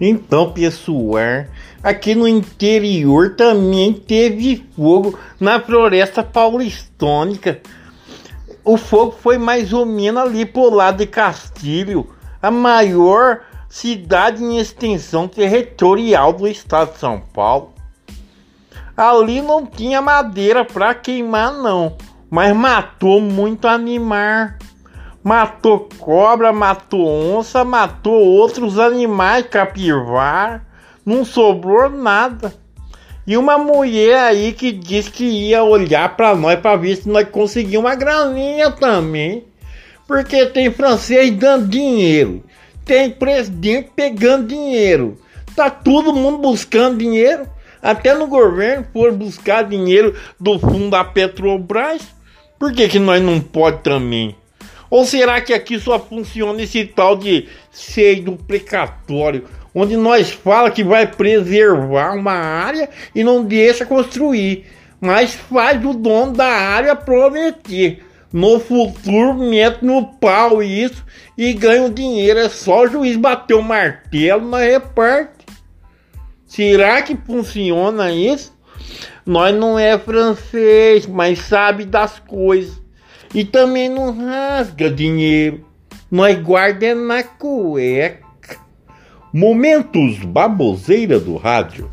Então, pessoal, aqui no interior também teve fogo na floresta paulistônica. O fogo foi mais ou menos ali pro lado de Castilho, a maior cidade em extensão territorial do estado de São Paulo. Ali não tinha madeira para queimar não, mas matou muito animal. Matou cobra, matou onça, matou outros animais, capivara. Não sobrou nada. E uma mulher aí que disse que ia olhar para nós para ver se nós conseguimos uma graninha também. Porque tem francês dando dinheiro. Tem presidente pegando dinheiro. Tá todo mundo buscando dinheiro. Até no governo for buscar dinheiro do fundo da Petrobras. Por que, que nós não pode também? Ou será que aqui só funciona esse tal de seio duplicatório, onde nós fala que vai preservar uma área e não deixa construir, mas faz o dono da área prometer. No futuro mete no pau isso e ganha o dinheiro. É só o juiz bater o martelo na reparte. Será que funciona isso? Nós não é francês, mas sabe das coisas. E também não rasga dinheiro. Nós guarda na cueca. Momentos baboseira do rádio.